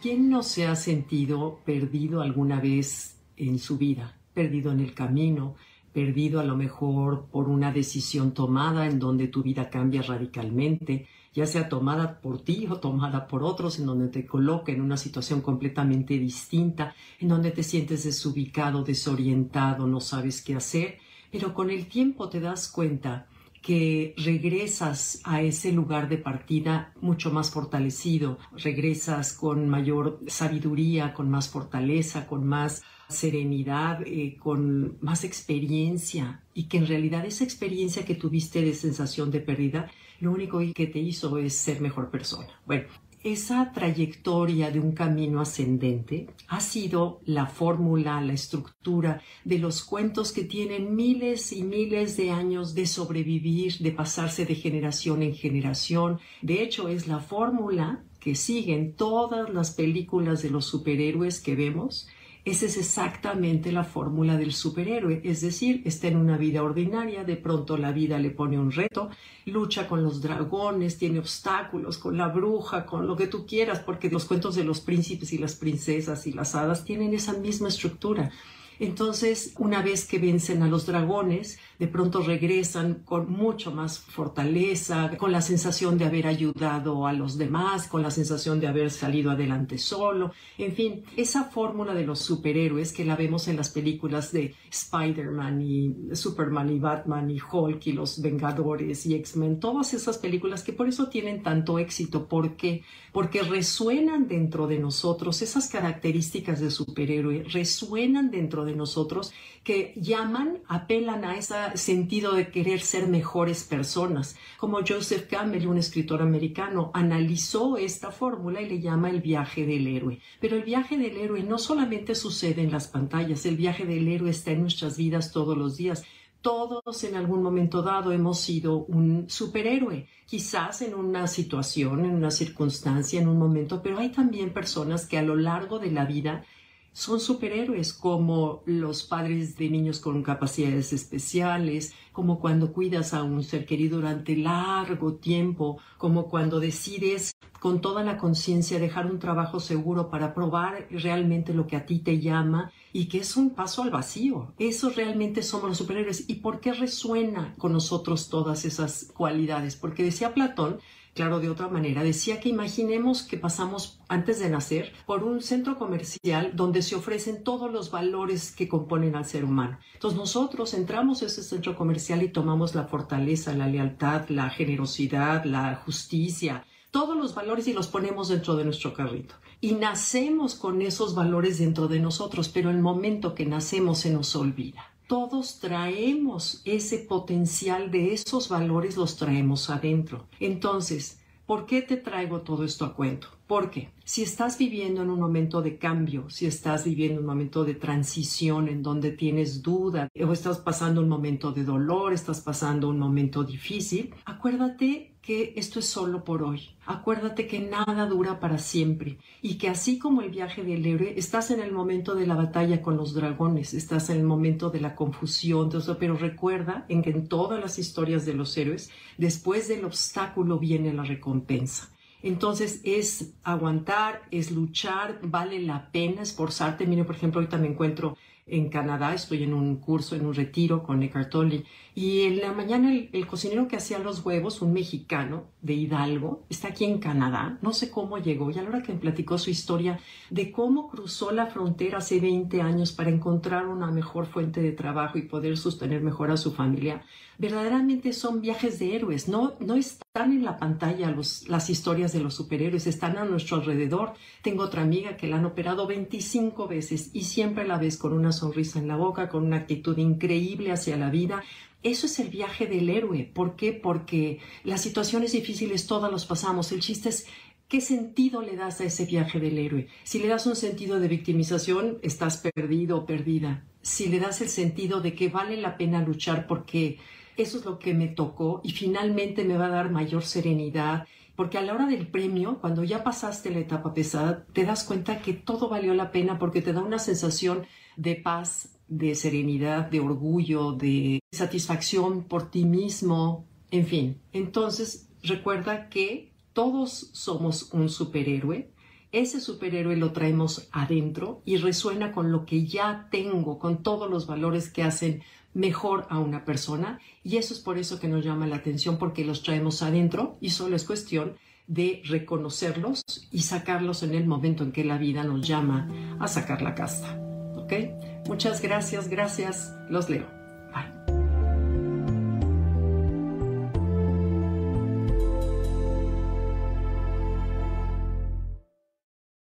¿Quién no se ha sentido perdido alguna vez en su vida? Perdido en el camino, perdido a lo mejor por una decisión tomada en donde tu vida cambia radicalmente, ya sea tomada por ti o tomada por otros, en donde te coloca en una situación completamente distinta, en donde te sientes desubicado, desorientado, no sabes qué hacer, pero con el tiempo te das cuenta que regresas a ese lugar de partida mucho más fortalecido, regresas con mayor sabiduría, con más fortaleza, con más serenidad, eh, con más experiencia y que en realidad esa experiencia que tuviste de sensación de pérdida, lo único que te hizo es ser mejor persona. Bueno, esa trayectoria de un camino ascendente ha sido la fórmula, la estructura de los cuentos que tienen miles y miles de años de sobrevivir, de pasarse de generación en generación. De hecho, es la fórmula que siguen todas las películas de los superhéroes que vemos esa es exactamente la fórmula del superhéroe, es decir, está en una vida ordinaria, de pronto la vida le pone un reto, lucha con los dragones, tiene obstáculos, con la bruja, con lo que tú quieras, porque los cuentos de los príncipes y las princesas y las hadas tienen esa misma estructura. Entonces, una vez que vencen a los dragones, de pronto regresan con mucho más fortaleza, con la sensación de haber ayudado a los demás, con la sensación de haber salido adelante solo. En fin, esa fórmula de los superhéroes que la vemos en las películas de Spider-Man y Superman y Batman y Hulk y los Vengadores y X-Men, todas esas películas que por eso tienen tanto éxito. ¿Por qué? Porque resuenan dentro de nosotros esas características de superhéroe, resuenan dentro de de nosotros que llaman, apelan a ese sentido de querer ser mejores personas. Como Joseph Campbell, un escritor americano, analizó esta fórmula y le llama el viaje del héroe. Pero el viaje del héroe no solamente sucede en las pantallas, el viaje del héroe está en nuestras vidas todos los días. Todos en algún momento dado hemos sido un superhéroe, quizás en una situación, en una circunstancia, en un momento, pero hay también personas que a lo largo de la vida son superhéroes como los padres de niños con capacidades especiales, como cuando cuidas a un ser querido durante largo tiempo, como cuando decides con toda la conciencia dejar un trabajo seguro para probar realmente lo que a ti te llama y que es un paso al vacío. Eso realmente somos los superhéroes. ¿Y por qué resuena con nosotros todas esas cualidades? Porque decía Platón claro, de otra manera, decía que imaginemos que pasamos antes de nacer por un centro comercial donde se ofrecen todos los valores que componen al ser humano. Entonces nosotros entramos a ese centro comercial y tomamos la fortaleza, la lealtad, la generosidad, la justicia, todos los valores y los ponemos dentro de nuestro carrito. Y nacemos con esos valores dentro de nosotros, pero el momento que nacemos se nos olvida todos traemos ese potencial de esos valores, los traemos adentro. Entonces, ¿por qué te traigo todo esto a cuento? Porque si estás viviendo en un momento de cambio, si estás viviendo un momento de transición en donde tienes duda o estás pasando un momento de dolor, estás pasando un momento difícil, acuérdate que esto es solo por hoy. Acuérdate que nada dura para siempre y que así como el viaje del héroe, estás en el momento de la batalla con los dragones, estás en el momento de la confusión, pero recuerda en que en todas las historias de los héroes, después del obstáculo viene la recompensa. Entonces es aguantar, es luchar, vale la pena esforzarte. Mire, por ejemplo, ahorita me encuentro en Canadá, estoy en un curso, en un retiro con Eckhart Tolle, y en la mañana el, cocinero que hacía los huevos, un mexicano de Hidalgo, está aquí en Canadá, no sé cómo llegó, y a la hora que me platicó su historia de cómo cruzó la frontera hace 20 años para encontrar una mejor fuente de trabajo y poder sostener mejor a su familia, verdaderamente son viajes de héroes, no, no están en la pantalla los, las historias de los superhéroes, están a nuestro alrededor. Tengo otra amiga que la han operado 25 veces y siempre la ves con una sonrisa en la boca, con una actitud increíble hacia la vida. Eso es el viaje del héroe. ¿Por qué? Porque las situaciones difíciles todas los pasamos. El chiste es ¿Qué sentido le das a ese viaje del héroe? Si le das un sentido de victimización, estás perdido o perdida. Si le das el sentido de que vale la pena luchar porque eso es lo que me tocó y finalmente me va a dar mayor serenidad, porque a la hora del premio, cuando ya pasaste la etapa pesada, te das cuenta que todo valió la pena porque te da una sensación de paz, de serenidad, de orgullo, de satisfacción por ti mismo, en fin. Entonces, recuerda que todos somos un superhéroe ese superhéroe lo traemos adentro y resuena con lo que ya tengo, con todos los valores que hacen mejor a una persona y eso es por eso que nos llama la atención porque los traemos adentro y solo es cuestión de reconocerlos y sacarlos en el momento en que la vida nos llama a sacar la casta. ¿Ok? Muchas gracias, gracias. Los leo.